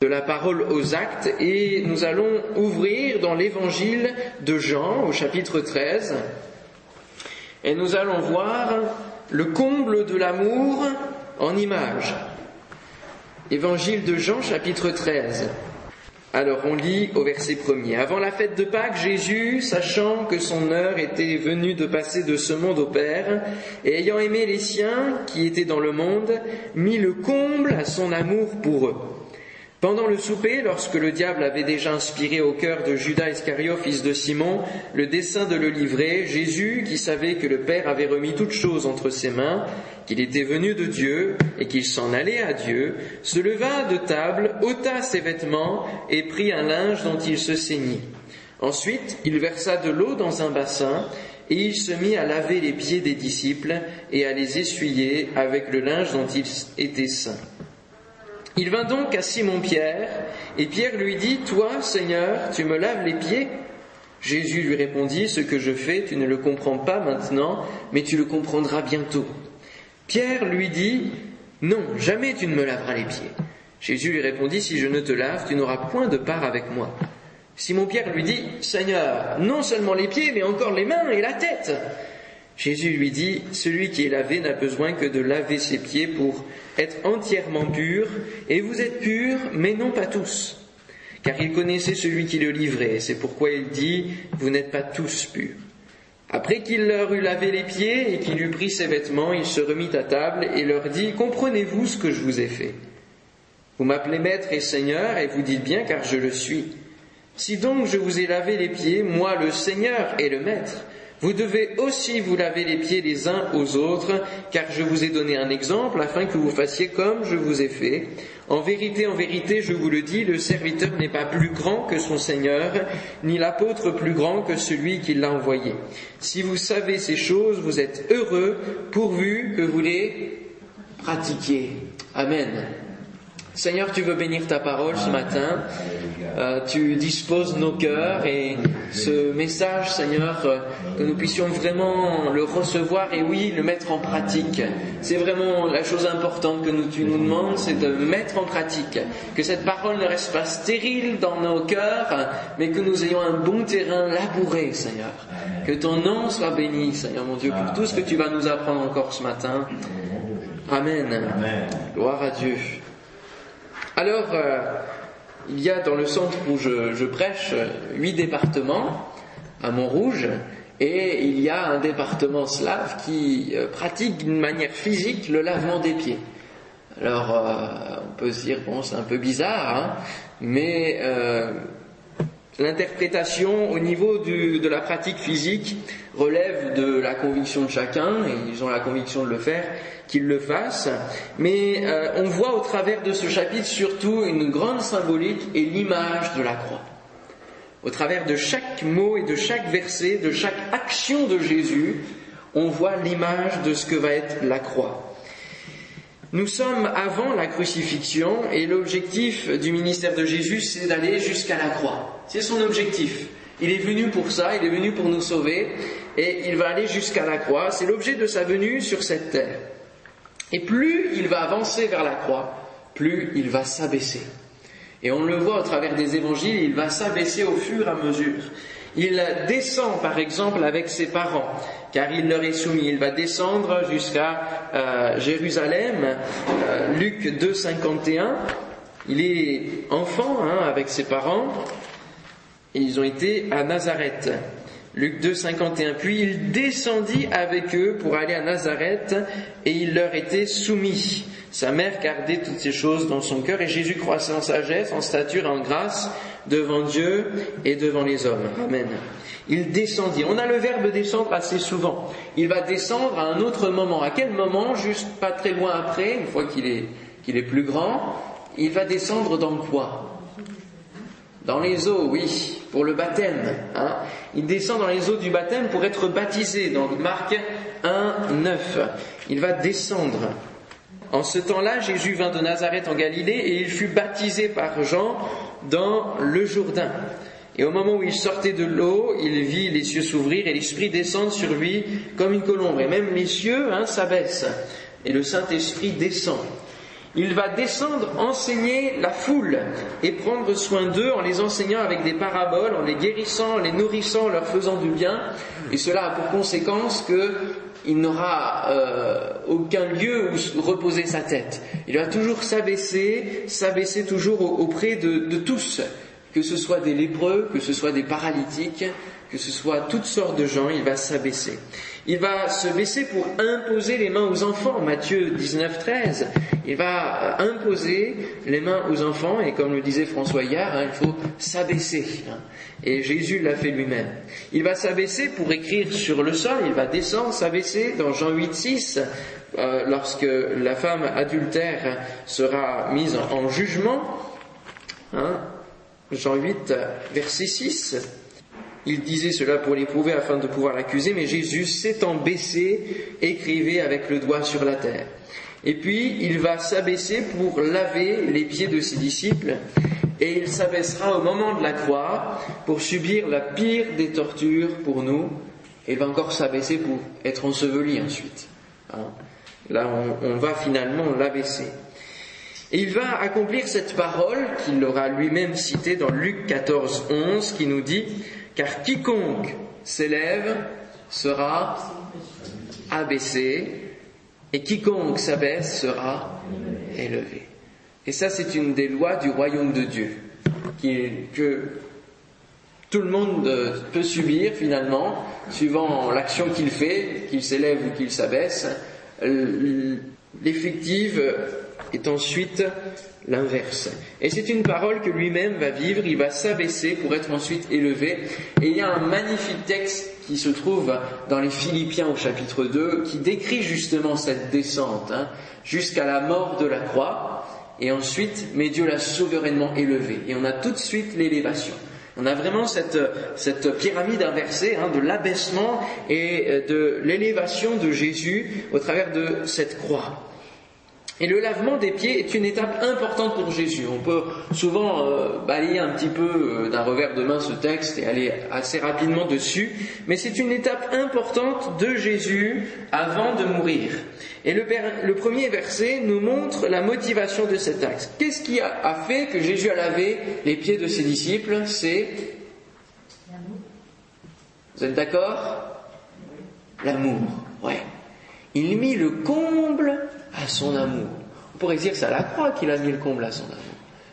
de la parole aux actes et nous allons ouvrir dans l'évangile de Jean au chapitre 13 et nous allons voir le comble de l'amour en images. Évangile de Jean chapitre 13. Alors on lit au verset premier. Avant la fête de Pâques, Jésus, sachant que son heure était venue de passer de ce monde au Père, et ayant aimé les siens qui étaient dans le monde, mit le comble à son amour pour eux. Pendant le souper, lorsque le diable avait déjà inspiré au cœur de Judas Iscariot, fils de Simon, le dessein de le livrer, Jésus, qui savait que le Père avait remis toutes choses entre ses mains, qu'il était venu de Dieu et qu'il s'en allait à Dieu, se leva de table, ôta ses vêtements et prit un linge dont il se ceignit. Ensuite, il versa de l'eau dans un bassin et il se mit à laver les pieds des disciples et à les essuyer avec le linge dont ils étaient saints. Il vint donc à Simon-Pierre, et Pierre lui dit, Toi, Seigneur, tu me laves les pieds Jésus lui répondit, Ce que je fais, tu ne le comprends pas maintenant, mais tu le comprendras bientôt. Pierre lui dit, Non, jamais tu ne me laveras les pieds. Jésus lui répondit, Si je ne te lave, tu n'auras point de part avec moi. Simon-Pierre lui dit, Seigneur, non seulement les pieds, mais encore les mains et la tête. Jésus lui dit, Celui qui est lavé n'a besoin que de laver ses pieds pour être entièrement pur, et vous êtes purs, mais non pas tous. Car il connaissait celui qui le livrait, c'est pourquoi il dit, Vous n'êtes pas tous purs. Après qu'il leur eut lavé les pieds et qu'il eut pris ses vêtements, il se remit à table et leur dit, Comprenez-vous ce que je vous ai fait? Vous m'appelez maître et seigneur, et vous dites bien car je le suis. Si donc je vous ai lavé les pieds, moi le seigneur et le maître, vous devez aussi vous laver les pieds les uns aux autres, car je vous ai donné un exemple afin que vous fassiez comme je vous ai fait. En vérité, en vérité, je vous le dis, le serviteur n'est pas plus grand que son Seigneur, ni l'apôtre plus grand que celui qui l'a envoyé. Si vous savez ces choses, vous êtes heureux pourvu que vous les pratiquiez. Amen. Seigneur, tu veux bénir ta parole ce matin. Euh, tu disposes nos cœurs et ce message, Seigneur, euh, que nous puissions vraiment le recevoir et oui, le mettre en pratique. C'est vraiment la chose importante que nous, tu nous demandes, c'est de mettre en pratique. Que cette parole ne reste pas stérile dans nos cœurs, mais que nous ayons un bon terrain labouré, Seigneur. Que ton nom soit béni, Seigneur mon Dieu, pour tout ce que tu vas nous apprendre encore ce matin. Amen. Gloire à Dieu. Alors, euh, il y a dans le centre où je, prêche huit départements à Montrouge et il y a un département slave qui euh, pratique d'une manière physique le lavement des pieds. Alors, euh, on peut se dire, bon, c'est un peu bizarre, hein, mais l'interprétation au niveau de la pratique physique relève de la conviction de chacun, et ils ont la conviction de le faire, qu'ils le fassent. Mais euh, on voit au travers de ce chapitre surtout une grande symbolique et l'image de la croix. Au travers de chaque mot et de chaque verset, de chaque action de Jésus, on voit l'image de ce que va être la croix. Nous sommes avant la crucifixion et l'objectif du ministère de Jésus, c'est d'aller jusqu'à la croix. C'est son objectif. Il est venu pour ça, il est venu pour nous sauver et il va aller jusqu'à la croix. C'est l'objet de sa venue sur cette terre. Et plus il va avancer vers la croix, plus il va s'abaisser. Et on le voit au travers des évangiles, il va s'abaisser au fur et à mesure. Il descend par exemple avec ses parents, car il leur est soumis. Il va descendre jusqu'à euh, Jérusalem, euh, Luc 2, 51. Il est enfant hein, avec ses parents, ils ont été à Nazareth. Luc 2, 51. Puis il descendit avec eux pour aller à Nazareth et il leur était soumis. Sa mère gardait toutes ces choses dans son cœur et Jésus croissait en sagesse, en stature, en grâce devant Dieu et devant les hommes. Amen. Il descendit. On a le verbe descendre assez souvent. Il va descendre à un autre moment. À quel moment? Juste pas très loin après, une fois qu'il est, est plus grand, il va descendre dans quoi Dans les eaux, oui pour le baptême. Hein. Il descend dans les eaux du baptême pour être baptisé. Dans Marc 1, 9. Il va descendre. En ce temps-là, Jésus vint de Nazareth en Galilée et il fut baptisé par Jean dans le Jourdain. Et au moment où il sortait de l'eau, il vit les cieux s'ouvrir et l'Esprit descendre sur lui comme une colombe. Et même les cieux hein, s'abaissent et le Saint-Esprit descend. Il va descendre enseigner la foule et prendre soin d'eux en les enseignant avec des paraboles, en les guérissant, en les nourrissant, en leur faisant du bien. Et cela a pour conséquence qu'il n'aura euh, aucun lieu où reposer sa tête. Il va toujours s'abaisser, s'abaisser toujours auprès de tous, que ce soit des lépreux, que ce soit des paralytiques, que ce soit toutes sortes de gens, il va s'abaisser. Il va se baisser pour imposer les mains aux enfants. Matthieu 19, 13. Il va imposer les mains aux enfants et comme le disait François hier, hein, il faut s'abaisser. Hein. Et Jésus l'a fait lui-même. Il va s'abaisser pour écrire sur le sol. Il va descendre, s'abaisser dans Jean 8, 6. Euh, lorsque la femme adultère sera mise en, jugement. Hein. Jean 8, verset 6. Il disait cela pour l'éprouver afin de pouvoir l'accuser, mais Jésus, s'étant baissé, écrivait avec le doigt sur la terre. Et puis, il va s'abaisser pour laver les pieds de ses disciples, et il s'abaissera au moment de la croix pour subir la pire des tortures pour nous, et il va encore s'abaisser pour être enseveli ensuite. Hein. Là, on, on va finalement l'abaisser. Et il va accomplir cette parole qu'il aura lui-même citée dans Luc 14, 11, qui nous dit car quiconque s'élève sera abaissé, et quiconque s'abaisse sera élevé. Et ça, c'est une des lois du royaume de Dieu, que tout le monde peut subir finalement, suivant l'action qu'il fait, qu'il s'élève ou qu'il s'abaisse. L'effective est ensuite l'inverse. Et c'est une parole que lui-même va vivre, il va s'abaisser pour être ensuite élevé. Et il y a un magnifique texte qui se trouve dans les Philippiens au chapitre 2 qui décrit justement cette descente hein, jusqu'à la mort de la croix. Et ensuite, mais Dieu l'a souverainement élevé. Et on a tout de suite l'élévation. On a vraiment cette, cette pyramide inversée hein, de l'abaissement et de l'élévation de Jésus au travers de cette croix. Et le lavement des pieds est une étape importante pour Jésus. On peut souvent euh, balayer un petit peu euh, d'un revers de main ce texte et aller assez rapidement dessus, mais c'est une étape importante de Jésus avant de mourir. Et le, le premier verset nous montre la motivation de cet acte. Qu'est-ce qui a, a fait que Jésus a lavé les pieds de ses disciples? C'est Vous êtes d'accord? L'amour, ouais. Il mit le comble à son amour. On pourrait dire que c'est à la croix qu'il a mis le comble à son amour.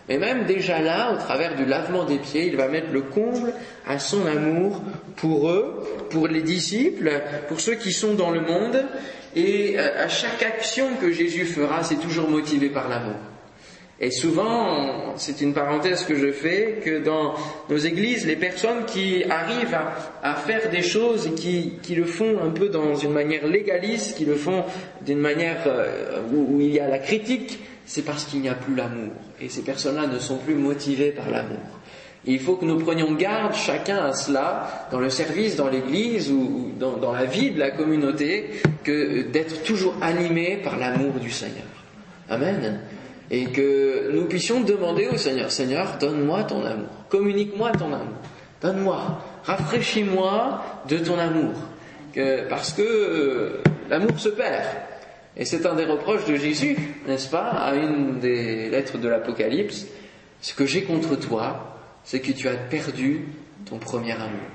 Mais même déjà là, au travers du lavement des pieds, il va mettre le comble à son amour pour eux, pour les disciples, pour ceux qui sont dans le monde. Et euh, à chaque action que Jésus fera, c'est toujours motivé par l'amour. Et souvent, c'est une parenthèse que je fais, que dans nos églises, les personnes qui arrivent à, faire des choses et qui, qui, le font un peu dans une manière légaliste, qui le font d'une manière euh, où, il y a la critique, c'est parce qu'il n'y a plus l'amour. Et ces personnes-là ne sont plus motivées par l'amour. Il faut que nous prenions garde chacun à cela, dans le service, dans l'église ou dans, dans la vie de la communauté, que d'être toujours animé par l'amour du Seigneur. Amen et que nous puissions demander au Seigneur, Seigneur, donne-moi ton amour, communique-moi ton amour, donne-moi, rafraîchis-moi de ton amour, parce que euh, l'amour se perd. Et c'est un des reproches de Jésus, n'est-ce pas, à une des lettres de l'Apocalypse. Ce que j'ai contre toi, c'est que tu as perdu ton premier amour.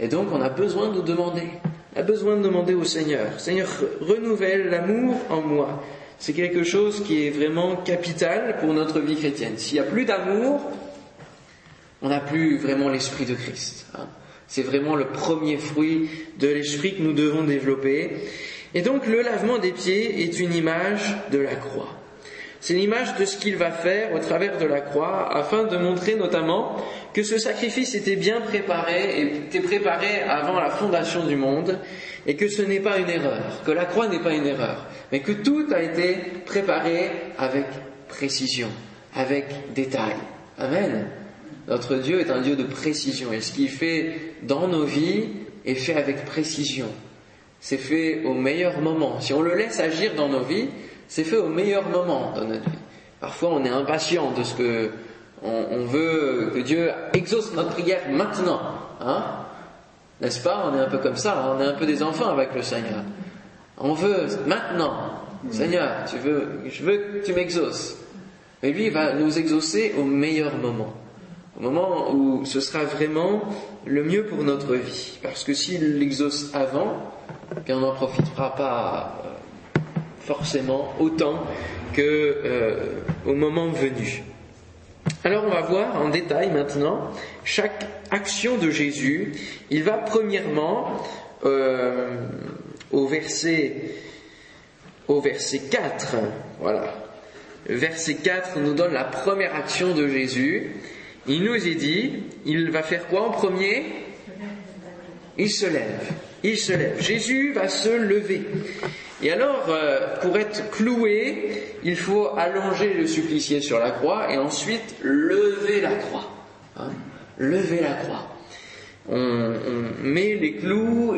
Et donc on a besoin de demander, on a besoin de demander au Seigneur, Seigneur, renouvelle l'amour en moi c'est quelque chose qui est vraiment capital pour notre vie chrétienne. S'il n'y a plus d'amour, on n'a plus vraiment l'esprit de Christ. Hein. C'est vraiment le premier fruit de l'esprit que nous devons développer. Et donc le lavement des pieds est une image de la croix. C'est l'image de ce qu'il va faire au travers de la croix afin de montrer notamment que ce sacrifice était bien préparé et était préparé avant la fondation du monde et que ce n'est pas une erreur, que la croix n'est pas une erreur, mais que tout a été préparé avec précision, avec détail. Amen. Notre Dieu est un Dieu de précision et ce qu'il fait dans nos vies est fait avec précision. C'est fait au meilleur moment. Si on le laisse agir dans nos vies, c'est fait au meilleur moment dans notre vie. Parfois, on est impatient de ce que on, veut que Dieu exauce notre prière maintenant. Hein? N'est-ce pas? On est un peu comme ça, on est un peu des enfants avec le Seigneur. On veut maintenant. Seigneur, tu veux, je veux que tu m'exauces. Mais lui, il va nous exaucer au meilleur moment. Au moment où ce sera vraiment le mieux pour notre vie. Parce que s'il l'exauce avant, on n'en profitera pas euh, forcément autant que euh, au moment venu. Alors on va voir en détail maintenant chaque action de Jésus. Il va premièrement euh, au verset au verset 4, voilà. Verset 4 nous donne la première action de Jésus. Il nous est dit, il va faire quoi en premier? Il se lève. Il se lève. Jésus va se lever. Et alors, euh, pour être cloué, il faut allonger le supplicié sur la croix et ensuite lever la croix. Hein. lever la croix. On, met les clous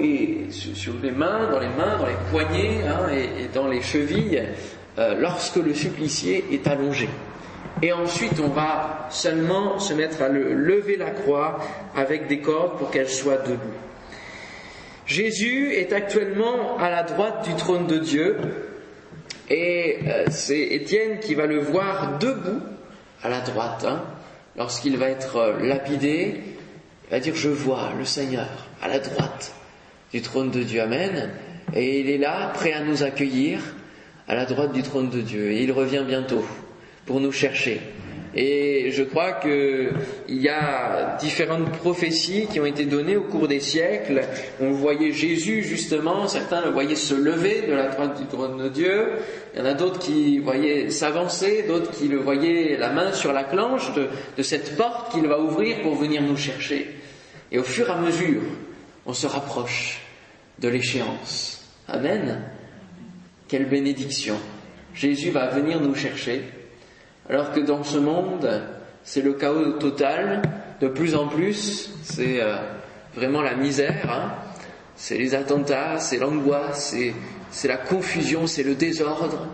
sur les mains, dans les mains, dans les poignets hein, et, dans les chevilles euh, lorsque le supplicié est allongé. Et ensuite, on va seulement se mettre à lever la croix avec des cordes pour qu'elle soit debout. Jésus est actuellement à la droite du trône de Dieu et euh, c'est Étienne qui va le voir debout à la droite hein, lorsqu'il va être euh, lapidé. Il va dire je vois le Seigneur à la droite du trône de Dieu. Amen. Et il est là, prêt à nous accueillir à la droite du trône de Dieu. Et il revient bientôt pour nous chercher. Et je crois qu'il y a différentes prophéties qui ont été données au cours des siècles. On voyait Jésus justement, certains le voyaient se lever de la droite du trône de Dieu. Il y en a d'autres qui voyaient s'avancer, d'autres qui le voyaient la main sur la clenche de, de cette porte qu'il va ouvrir pour venir nous chercher. Et au fur et à mesure, on se rapproche de l'échéance. Amen. Quelle bénédiction. Jésus va venir nous chercher alors que dans ce monde, c'est le chaos total, de plus en plus, c'est euh, vraiment la misère, hein. c'est les attentats, c'est l'angoisse, c'est la confusion, c'est le désordre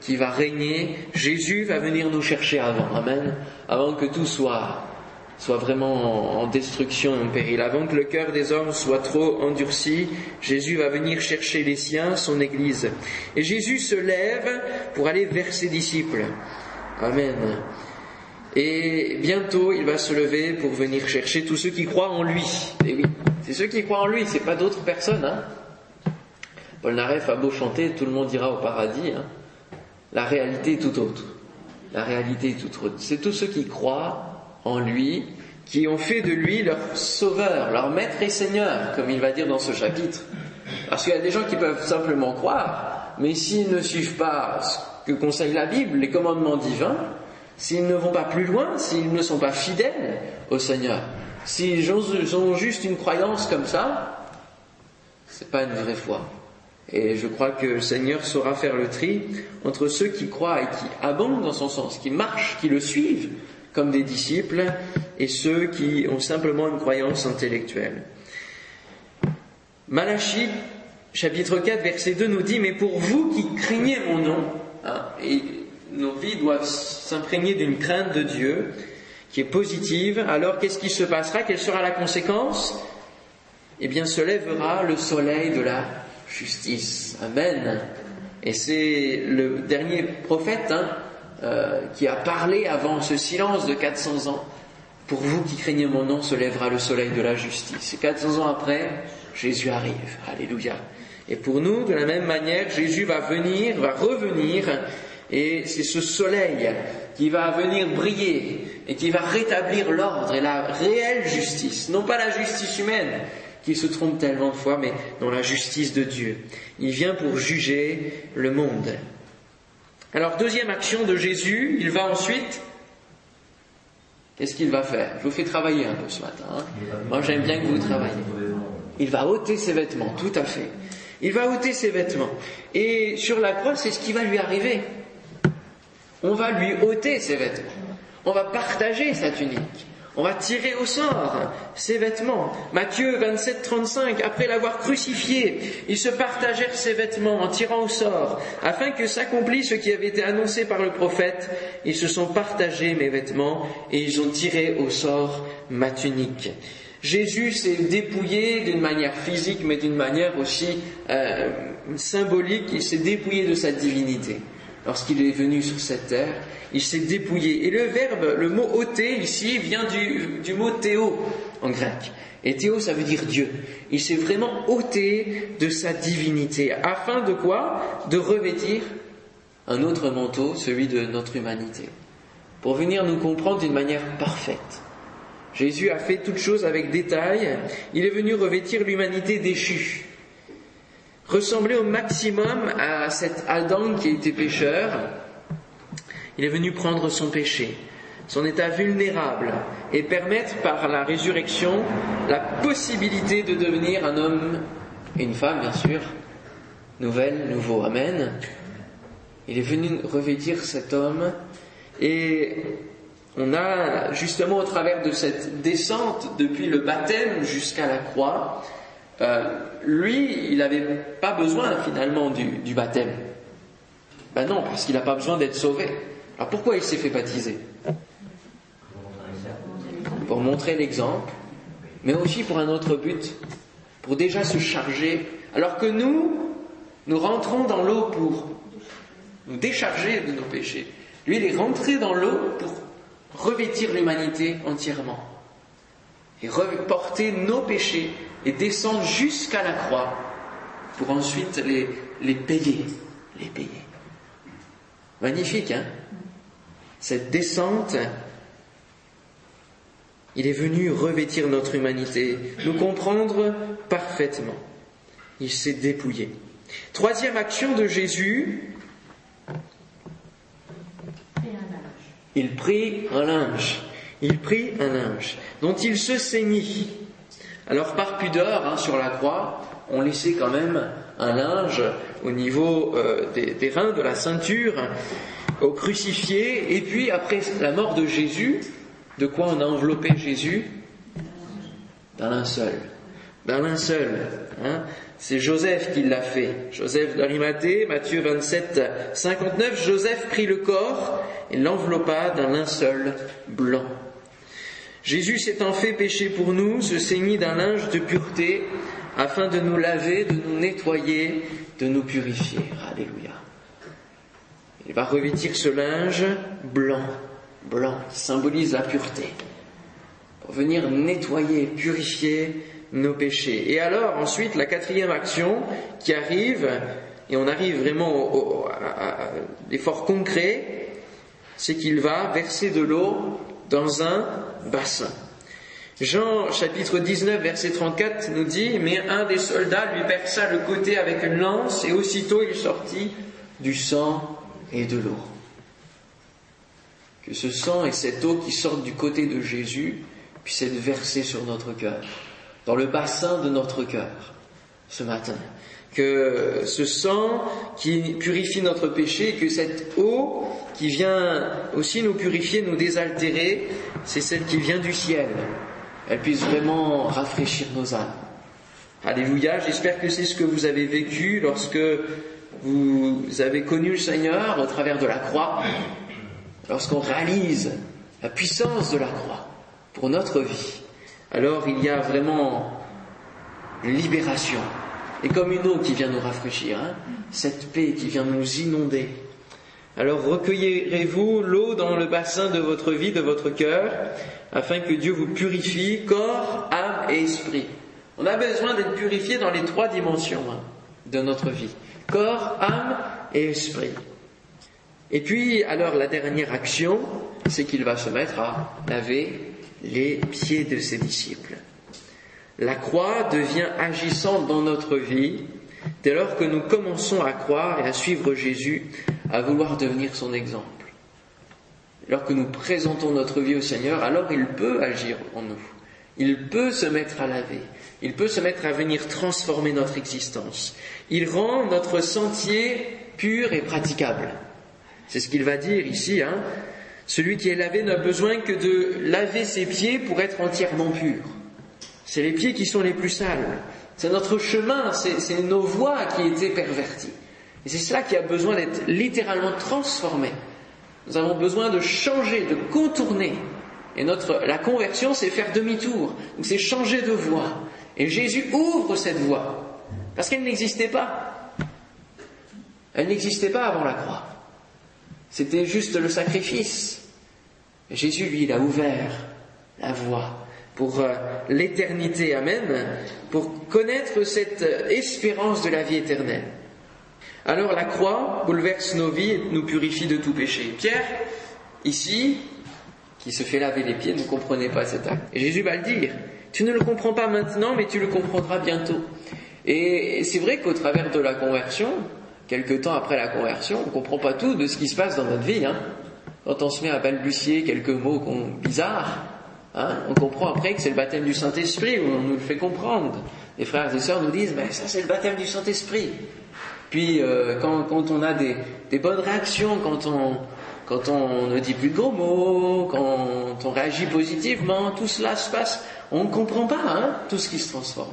qui va régner. Jésus va venir nous chercher avant, Amen, avant que tout soit, soit vraiment en, destruction, en péril, avant que le cœur des hommes soit trop endurci, Jésus va venir chercher les siens, son Église. Et Jésus se lève pour aller vers ses disciples. Amen. Et bientôt, il va se lever pour venir chercher tous ceux qui croient en lui. Et oui, c'est ceux qui croient en lui, c'est pas d'autres personnes. Hein. Paul Naref a beau chanter, tout le monde ira au paradis. Hein. La réalité est tout autre. La réalité est tout autre. C'est tous ceux qui croient en lui, qui ont fait de lui leur sauveur, leur maître et seigneur, comme il va dire dans ce chapitre. Parce qu'il y a des gens qui peuvent simplement croire, mais s'ils ne suivent pas que conseille la Bible, les commandements divins, s'ils ne vont pas plus loin, s'ils ne sont pas fidèles au Seigneur, s'ils ont juste une croyance comme ça, c'est pas une vraie foi. Et je crois que le Seigneur saura faire le tri entre ceux qui croient et qui abondent dans son sens, qui marchent, qui le suivent comme des disciples, et ceux qui ont simplement une croyance intellectuelle. Malachie, chapitre 4, verset 2 nous dit, mais pour vous qui craignez mon nom, Hein, et nos vies doivent s'imprégner d'une crainte de Dieu qui est positive. Alors qu'est-ce qui se passera? Quelle sera la conséquence? Eh bien, se lèvera le soleil de la justice. Amen. Et c'est le dernier prophète hein, euh, qui a parlé avant ce silence de 400 ans. Pour vous qui craignez mon nom, se lèvera le soleil de la justice. Et 400 ans après, Jésus arrive. Alléluia. Et pour nous, de la même manière, Jésus va venir, va revenir, et c'est ce soleil qui va venir briller et qui va rétablir l'ordre et la réelle justice, non pas la justice humaine qui se trompe tellement de fois, mais dans la justice de Dieu. Il vient pour juger le monde. Alors, deuxième action de Jésus, il va ensuite Qu'est-ce qu'il va faire? Je vous fais travailler un peu ce matin. Hein. Moi, j'aime bien que vous travaillez. Il va ôter ses vêtements, tout à fait. Il va ôter ses vêtements. Et sur la croix, c'est ce qui va lui arriver. On va lui ôter ses vêtements. On va partager sa tunique. On va tirer au sort ses vêtements. Matthieu 27, 35, après l'avoir crucifié, ils se partagèrent ses vêtements en tirant au sort, afin que s'accomplisse ce qui avait été annoncé par le prophète. Ils se sont partagés mes vêtements et ils ont tiré au sort ma tunique. Jésus s'est dépouillé d'une manière physique, mais d'une manière aussi euh, symbolique, il s'est dépouillé de sa divinité. Lorsqu'il est venu sur cette terre, il s'est dépouillé. Et le verbe, le mot ôter ici, vient du, du mot théo en grec. Et théo, ça veut dire Dieu. Il s'est vraiment ôté de sa divinité. Afin de quoi? De revêtir un autre manteau, celui de notre humanité. Pour venir nous comprendre d'une manière parfaite. Jésus a fait toutes choses avec détail. Il est venu revêtir l'humanité déchue. Ressembler au maximum à cet Adam qui était pécheur. Il est venu prendre son péché, son état vulnérable, et permettre par la résurrection la possibilité de devenir un homme et une femme, bien sûr, nouvelle, nouveau. Amen. Il est venu revêtir cet homme et on a justement au travers de cette descente depuis le baptême jusqu'à la croix, euh, lui, il n'avait pas besoin finalement du, baptême. Ben non, parce qu'il n'a pas besoin d'être sauvé. Alors pourquoi il s'est fait baptiser? Pour montrer l'exemple, mais aussi pour un autre but, pour déjà se charger. Alors que nous, nous rentrons dans l'eau pour nous décharger de nos péchés. Lui, il est rentré dans l'eau pour revêtir l'humanité entièrement et porter nos péchés et descendre jusqu'à la croix pour ensuite les, les payer, les payer. Magnifique, hein? Cette descente, il est venu revêtir notre humanité, nous comprendre parfaitement. Il s'est dépouillé. Troisième action de Jésus, Il prit un linge. Il prit un linge dont il se saignit. Alors par pudeur, hein, sur la croix, on laissait quand même un linge au niveau euh, des, reins, de la ceinture, au crucifié. Et puis après la mort de Jésus, de quoi on a enveloppé Jésus? D'un linceul. D'un linceul. Hein c'est Joseph qui l'a fait. Joseph d'Arimathée, Matthieu 27, 59. Joseph prit le corps et l'enveloppa d'un linceul blanc. Jésus s'étant fait péché pour nous, se ceignit d'un linge de pureté afin de nous laver, de nous nettoyer, de nous purifier. Alléluia. Il va revêtir ce linge blanc, blanc, symbolise la pureté, pour venir nettoyer, purifier nos péchés. Et alors, ensuite, la quatrième action qui arrive, et on arrive vraiment à, l'effort concret, c'est qu'il va verser de l'eau dans un bassin. Jean chapitre 19 verset 34 nous dit, mais un des soldats lui perça le côté avec une lance et aussitôt il sortit du sang et de l'eau. Que ce sang et cette eau qui sortent du côté de Jésus puissent être versés sur notre cœur dans le bassin de notre cœur ce matin. Que ce sang qui purifie notre péché, que cette eau qui vient aussi nous purifier, nous désaltérer, c'est celle qui vient du ciel. Elle puisse vraiment rafraîchir nos âmes. Alléluia, j'espère que c'est ce que vous avez vécu lorsque vous avez connu le Seigneur au travers de la croix, lorsqu'on réalise la puissance de la croix pour notre vie alors il y a vraiment libération. Et comme une eau qui vient nous rafraîchir, hein, cette paix qui vient nous inonder. Alors recueillerez-vous l'eau dans le bassin de votre vie, de votre cœur, afin que Dieu vous purifie, corps, âme et esprit? On a besoin d'être purifié dans les trois dimensions hein, de notre vie. Corps, âme et esprit. Et puis, alors la dernière action, c'est qu'il va se mettre à laver les pieds de ses disciples. La croix devient agissante dans notre vie dès lors que nous commençons à croire et à suivre Jésus, à vouloir devenir son exemple. Lorsque nous présentons notre vie au Seigneur, alors il peut agir en nous. Il peut se mettre à laver. Il peut se mettre à venir transformer notre existence. Il rend notre sentier pur et praticable. C'est ce qu'il va dire ici. Hein celui qui est lavé n'a besoin que de laver ses pieds pour être entièrement pur. C'est les pieds qui sont les plus sales. C'est notre chemin, c'est nos voies qui étaient perverties. Et c'est cela qui a besoin d'être littéralement transformé. Nous avons besoin de changer, de contourner. Et notre, la conversion, c'est faire demi-tour. c'est changer de voie. Et Jésus ouvre cette voie. Parce qu'elle n'existait pas. Elle n'existait pas avant la croix. C'était juste le sacrifice. Jésus, lui, il a ouvert la voie pour euh, l'éternité, Amen, pour connaître cette espérance de la vie éternelle. Alors la croix bouleverse nos vies et nous purifie de tout péché. Pierre, ici, qui se fait laver les pieds, ne comprenait pas cet acte. Et Jésus va le dire. Tu ne le comprends pas maintenant, mais tu le comprendras bientôt. Et c'est vrai qu'au travers de la conversion, quelque temps après la conversion, on ne comprend pas tout de ce qui se passe dans notre vie. Hein. Quand on se met à balbutier quelques mots bizarres, hein, on comprend après que c'est le baptême du Saint-Esprit, où on nous le fait comprendre. Les frères et sœurs nous disent, mais ça c'est le baptême du Saint-Esprit. Puis euh, quand, on a des, bonnes réactions, quand on, quand on ne dit plus de gros mots, quand on réagit positivement, tout cela se passe. On ne comprend pas hein, tout ce qui se transforme.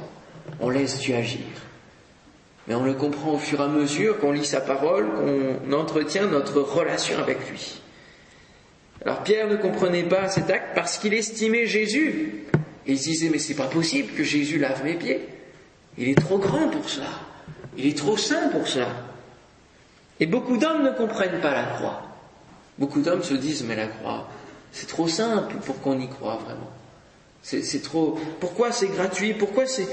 On laisse Dieu agir. Mais on le comprend au fur et à mesure qu'on lit sa parole, qu'on entretient notre relation avec lui. Alors Pierre ne comprenait pas cet acte parce qu'il estimait Jésus. il se disait mais c'est pas possible que Jésus lave mes pieds. Il est trop grand pour cela. Il est trop saint pour cela. Et beaucoup d'hommes ne comprennent pas la croix. Beaucoup d'hommes se disent, mais la croix, c'est trop simple pour qu'on y croit vraiment. C'est trop. Pourquoi c'est gratuit? Pourquoi c'est.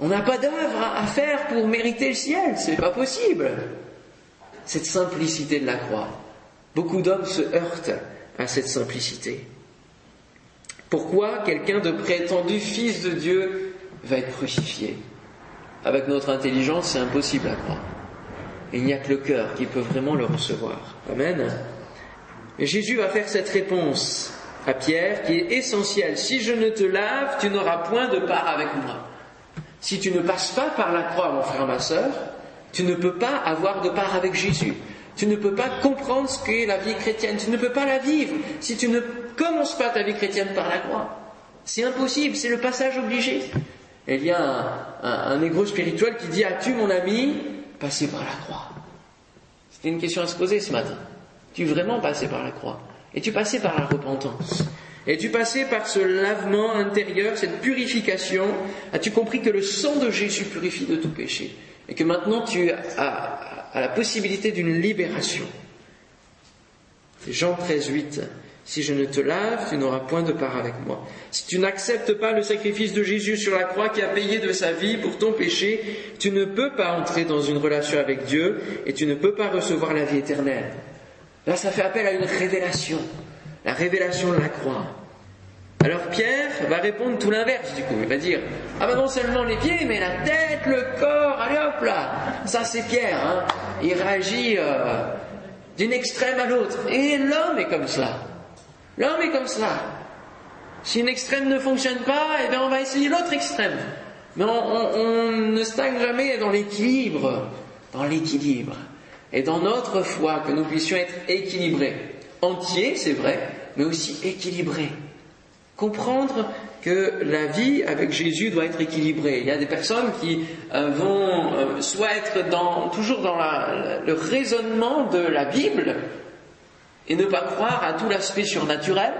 On n'a pas d'œuvre à faire pour mériter le ciel, c'est pas possible. Cette simplicité de la croix. Beaucoup d'hommes se heurtent à cette simplicité. Pourquoi quelqu'un de prétendu fils de Dieu va être crucifié? Avec notre intelligence, c'est impossible à croire. Il n'y a que le cœur qui peut vraiment le recevoir. Amen. Jésus va faire cette réponse à Pierre qui est essentielle. Si je ne te lave, tu n'auras point de part avec moi. Si tu ne passes pas par la croix, mon frère, ma sœur, tu ne peux pas avoir de part avec Jésus. Tu ne peux pas comprendre ce qu'est la vie chrétienne. Tu ne peux pas la vivre si tu ne commences pas ta vie chrétienne par la croix. C'est impossible, c'est le passage obligé il y a un, un, spirituel qui dit As-tu, mon ami, passé par la croix? C'était une question à se poser ce matin. Tu vraiment passé par la croix? Et tu passé par la repentance? Et tu passé par ce lavement intérieur, cette purification As-tu compris que le sang de Jésus purifie de tout péché Et que maintenant tu as, as la possibilité d'une libération Jean 13, 8. Si je ne te lave, tu n'auras point de part avec moi. Si tu n'acceptes pas le sacrifice de Jésus sur la croix qui a payé de sa vie pour ton péché, tu ne peux pas entrer dans une relation avec Dieu et tu ne peux pas recevoir la vie éternelle. Là, ça fait appel à une révélation, la révélation de la croix. Alors Pierre va répondre tout l'inverse du coup. Il va dire Ah ben non seulement les pieds, mais la tête, le corps, allez hop là Ça c'est Pierre, hein il réagit euh, d'une extrême à l'autre. Et l'homme est comme cela. L'homme est comme cela. Si une extrême ne fonctionne pas, eh bien on va essayer l'autre extrême. Mais on, ne stagne jamais dans l'équilibre, dans l'équilibre. Et dans notre foi, que nous puissions être équilibrés. Entiers, c'est vrai, mais aussi équilibrés. Comprendre que la vie avec Jésus doit être équilibrée. Il y a des personnes qui euh, vont euh, soit être toujours dans le raisonnement de la Bible, et ne pas croire à tout l'aspect surnaturel.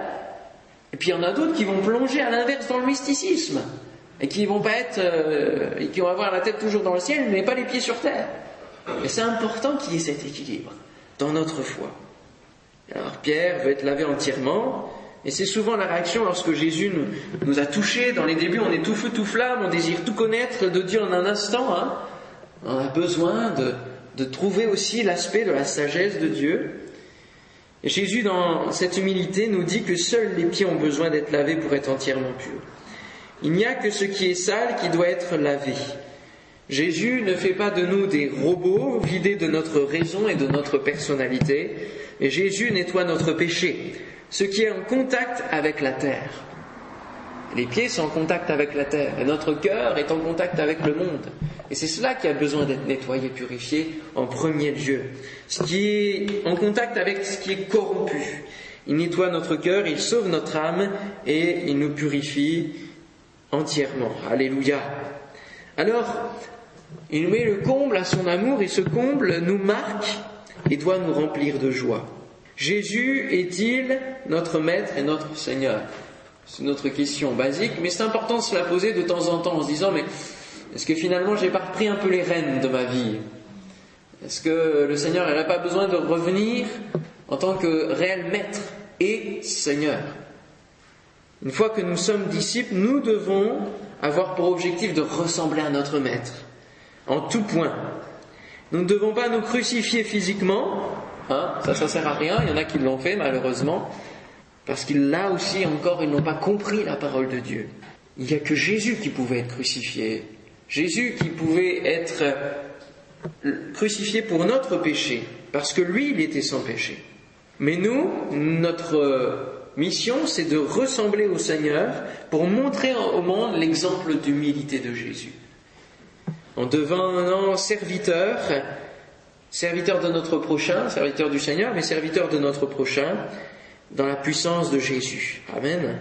Et puis il y en a d'autres qui vont plonger à l'inverse dans le mysticisme et qui vont pas euh, et qui avoir la tête toujours dans le ciel, mais pas les pieds sur terre. Et c'est important qu'il y ait cet équilibre dans notre foi. Alors Pierre veut être lavé entièrement, et c'est souvent la réaction lorsque Jésus nous, a touchés. Dans les débuts, on est tout feu, tout flamme, on désire tout connaître de Dieu en un instant. Hein. On a besoin de, de trouver aussi l'aspect de la sagesse de Dieu. Et Jésus, dans cette humilité, nous dit que seuls les pieds ont besoin d'être lavés pour être entièrement purs. Il n'y a que ce qui est sale qui doit être lavé. Jésus ne fait pas de nous des robots vidés de notre raison et de notre personnalité, mais Jésus nettoie notre péché, ce qui est en contact avec la terre. Les pieds sont en contact avec la terre et notre cœur est en contact avec le monde. Et c'est cela qui a besoin d'être nettoyé, purifié en premier lieu. Ce qui est en contact avec ce qui est corrompu. Il nettoie notre cœur, il sauve notre âme et il nous purifie entièrement. Alléluia. Alors, il met le comble à son amour et ce comble nous marque et doit nous remplir de joie. Jésus est-il notre Maître et notre Seigneur? C'est notre question basique, mais c'est important de se la poser de temps en temps en se disant mais est-ce que finalement j'ai pas repris un peu les rênes de ma vie? Est-ce que le Seigneur n'a pas besoin de revenir en tant que réel maître et Seigneur? Une fois que nous sommes disciples, nous devons avoir pour objectif de ressembler à notre maître en tout point. Nous ne devons pas nous crucifier physiquement, hein, ça ça sert à rien, il y en a qui l'ont fait malheureusement, parce qu'ils là aussi encore ils n'ont pas compris la parole de Dieu. Il n'y a que Jésus qui pouvait être crucifié, Jésus qui pouvait être crucifié pour notre péché, parce que lui il était sans péché. Mais nous, notre mission, c'est de ressembler au Seigneur pour montrer au monde l'exemple d'humilité de Jésus en devenant serviteur, serviteur de notre prochain, serviteur du Seigneur, mais serviteur de notre prochain, dans la puissance de Jésus. Amen.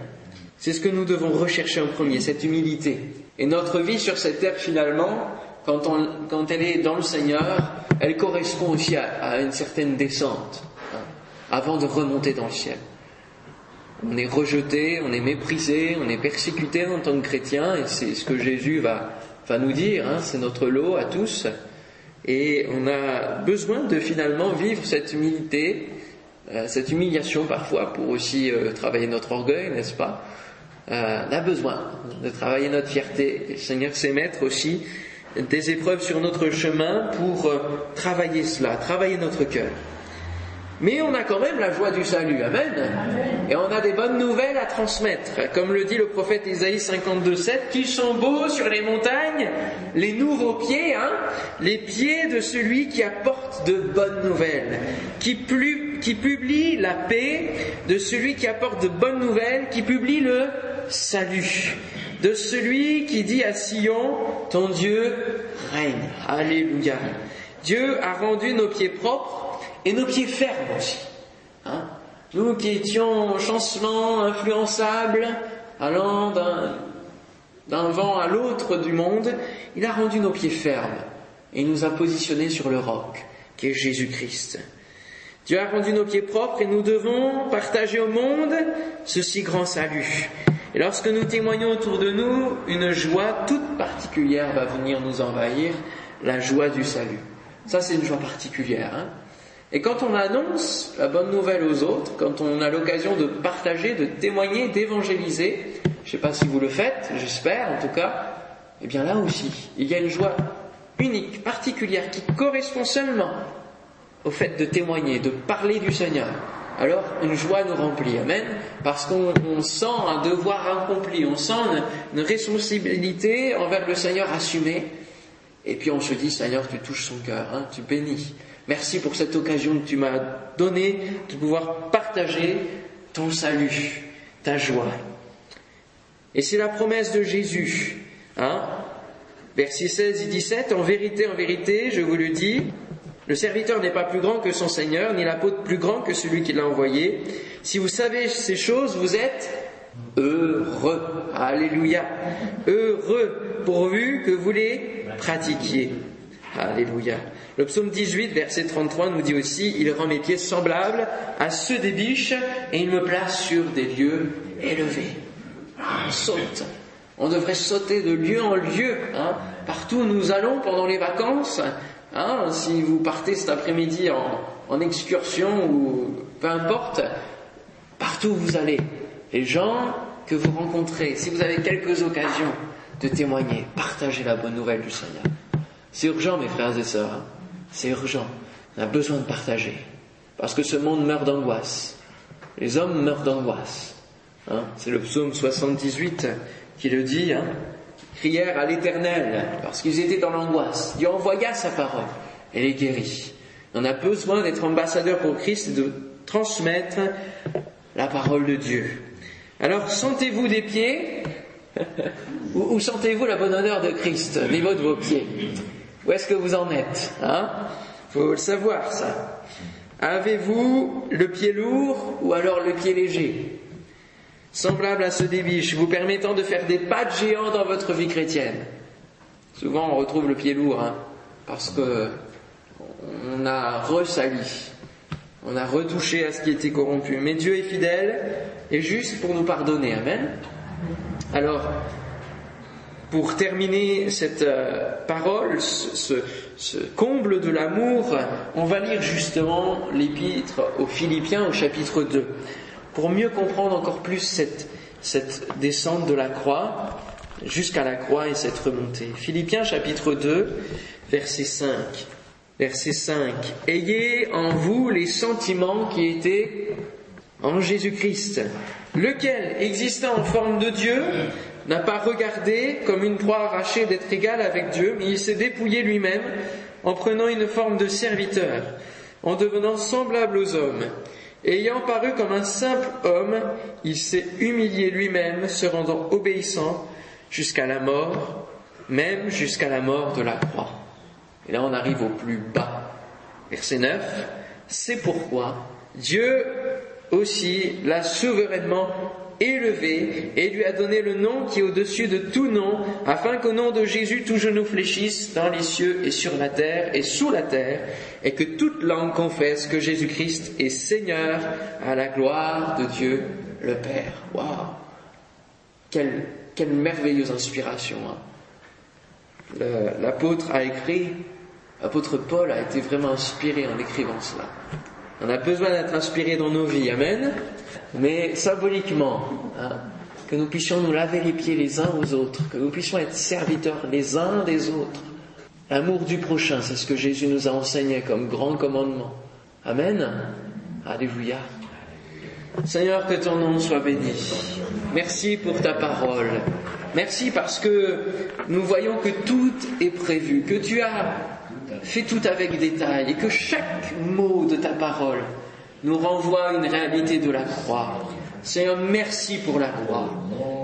C'est ce que nous devons rechercher en premier, cette humilité. Et notre vie sur cette terre, finalement, quand, elle est dans le Seigneur, elle correspond aussi à, à une certaine descente, hein, avant de remonter dans le ciel. On est rejeté, on est méprisé, on est persécuté en tant que chrétien, et c'est ce que Jésus va, va nous dire, hein, c'est notre lot à tous, et on a besoin de finalement vivre cette humilité, euh, cette humiliation parfois pour aussi euh, travailler notre orgueil, n'est-ce pas? Euh, On a besoin de travailler notre fierté. Le Seigneur sait mettre aussi des épreuves sur notre chemin pour travailler cela, travailler notre cœur. Mais on a quand même la joie du salut, amen. Et on a des bonnes nouvelles à transmettre. Comme le dit le prophète Isaïe 52.7, qui sont beaux sur les montagnes, les nouveaux pieds, hein, les pieds de celui qui apporte de bonnes nouvelles, qui, qui publie la paix, de celui qui apporte de bonnes nouvelles, qui publie le salut, de celui qui dit à Sion, ton Dieu règne. Alléluia. Dieu a rendu nos pieds propres et nos pieds fermes aussi. Hein. Nous qui étions chancelants, influençables, allant d'un vent à l'autre du monde, il a rendu nos pieds fermes et nous a positionnés sur le roc, qui est Jésus-Christ. Dieu a rendu nos pieds propres et nous devons partager au monde ce si grand salut. Et lorsque nous témoignons autour de nous, une joie toute particulière va venir nous envahir, la joie du salut. Ça, c'est une joie particulière. Hein et quand on annonce la bonne nouvelle aux autres, quand on a l'occasion de partager, de témoigner, d'évangéliser, je ne sais pas si vous le faites, j'espère en tout cas, eh bien là aussi, il y a une joie unique, particulière, qui correspond seulement au fait de témoigner, de parler du Seigneur. Alors une joie nous remplit, amen, parce qu'on sent un devoir accompli, on sent une, responsabilité envers le Seigneur assumée, et puis on se dit, Seigneur, tu touches son cœur, hein, tu bénis. Merci pour cette occasion que tu m'as donnée de pouvoir partager ton salut, ta joie. Et c'est la promesse de Jésus. Hein Versets 16 et 17, en vérité, en vérité, je vous le dis, le serviteur n'est pas plus grand que son Seigneur, ni l'apôtre plus grand que celui qui l'a envoyé. Si vous savez ces choses, vous êtes heureux. Alléluia. Heureux pourvu que vous les pratiquiez. Alléluia. Le psaume 18, verset 33 nous dit aussi, Il rend mes pieds semblables à ceux des biches et il me place sur des lieux élevés. on saute. On devrait sauter de lieu en lieu. Hein. Partout où nous allons pendant les vacances, hein, si vous partez cet après-midi en, excursion ou peu importe, partout où vous allez, les gens que vous rencontrez, si vous avez quelques occasions de témoigner, partagez la bonne nouvelle du Seigneur. C'est urgent, mes frères et sœurs. C'est urgent. On a besoin de partager. Parce que ce monde meurt d'angoisse. Les hommes meurent d'angoisse. Hein. C'est le psaume 78 qui le dit. Hein. Crièrent à l'éternel parce qu'ils étaient dans l'angoisse. Dieu envoya sa parole. Elle est guérie. On a besoin d'être ambassadeur pour Christ et de transmettre la parole de Dieu. Alors, sentez-vous des pieds? Ou, sentez-vous la bonne honneur de Christ au niveau de vos pieds? Où est-ce que vous en êtes Hein? Faut le savoir ça. Avez-vous le pied lourd ou alors le pied léger? Semblable à ce des biches, vous permettant de faire des pas de géant dans votre vie chrétienne. Souvent on retrouve le pied lourd, hein, parce que on a ressali, on a retouché à ce qui était corrompu. Mais Dieu est fidèle et juste pour nous pardonner. Amen. Alors, pour terminer cette euh, parole, ce, comble de l'amour, on va lire justement l'épître aux Philippiens au chapitre 2, pour mieux comprendre encore plus cette, cette descente de la croix jusqu'à la croix et cette remontée. Philippiens chapitre 2, verset 5. Verset 5. Ayez en vous les sentiments qui étaient en Jésus-Christ, lequel, existant en forme de Dieu, n'a pas regardé comme une proie arrachée d'être égal avec Dieu, mais il s'est dépouillé lui-même en prenant une forme de serviteur, en devenant semblable aux hommes. Ayant paru comme un simple homme, il s'est humilié lui-même, se rendant obéissant jusqu'à la mort, même jusqu'à la mort de la croix. Et là on arrive au plus bas. Verset 9. C'est pourquoi Dieu aussi l'a souverainement élevé et lui a donné le nom qui est au-dessus de tout nom, afin qu'au nom de Jésus tout genou fléchisse dans les cieux et sur la terre et sous la terre, et que toute langue confesse que Jésus-Christ est Seigneur à la gloire de Dieu le Père. Waouh quelle, quelle, merveilleuse inspiration hein. L'apôtre a écrit, l'apôtre Paul a été vraiment inspiré en écrivant cela. On a besoin d'être inspiré dans nos vies, Amen mais symboliquement, hein, que nous puissions nous laver les pieds les uns aux autres, que nous puissions être serviteurs les uns des autres. L'amour du prochain, c'est ce que Jésus nous a enseigné comme grand commandement. Amen. Alléluia. Seigneur, que ton nom soit béni. Merci pour ta parole. Merci parce que nous voyons que tout est prévu, que tu as fait tout avec détail et que chaque mot de ta parole nous renvoie à une réalité de la croix. Seigneur, merci pour la croix.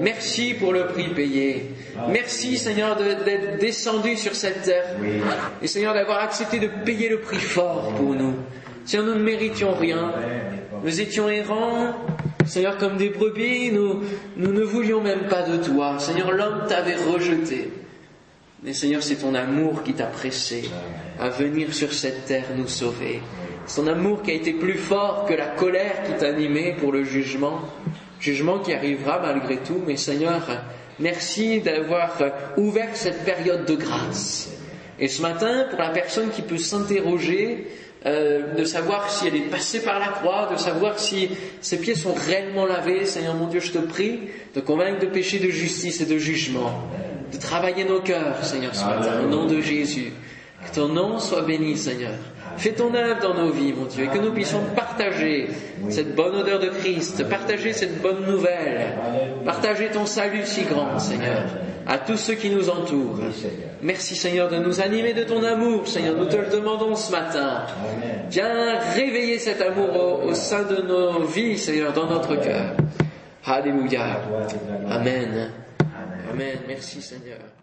Merci pour le prix payé. Merci, Seigneur, d'être descendu sur cette terre. Et Seigneur, d'avoir accepté de payer le prix fort pour nous. Seigneur, nous ne méritions rien. Nous étions errants. Seigneur, comme des brebis, nous, nous ne voulions même pas de toi. Seigneur, l'homme t'avait rejeté. Mais Seigneur, c'est ton amour qui t'a pressé à venir sur cette terre nous sauver. Son amour qui a été plus fort que la colère qui t'animait pour le jugement. Jugement qui arrivera malgré tout, mais Seigneur, merci d'avoir ouvert cette période de grâce. Et ce matin, pour la personne qui peut s'interroger, euh, de savoir si elle est passée par la croix, de savoir si ses pieds sont réellement lavés, Seigneur mon Dieu, je te prie de convaincre de péché, de justice et de jugement, de travailler nos cœurs, Seigneur, ce matin, au nom de Jésus. Que ton nom soit béni, Seigneur. Fais ton œuvre dans nos vies, mon Dieu, et que nous puissions partager cette bonne odeur de Christ, partager cette bonne nouvelle, partager ton salut si grand, Seigneur, à tous ceux qui nous entourent. Merci, Seigneur, de nous animer de ton amour, Seigneur. Nous te le demandons ce matin. Viens réveiller cet amour au, sein de nos vies, Seigneur, dans notre cœur. Alléluia. Amen. Amen. Merci, Seigneur.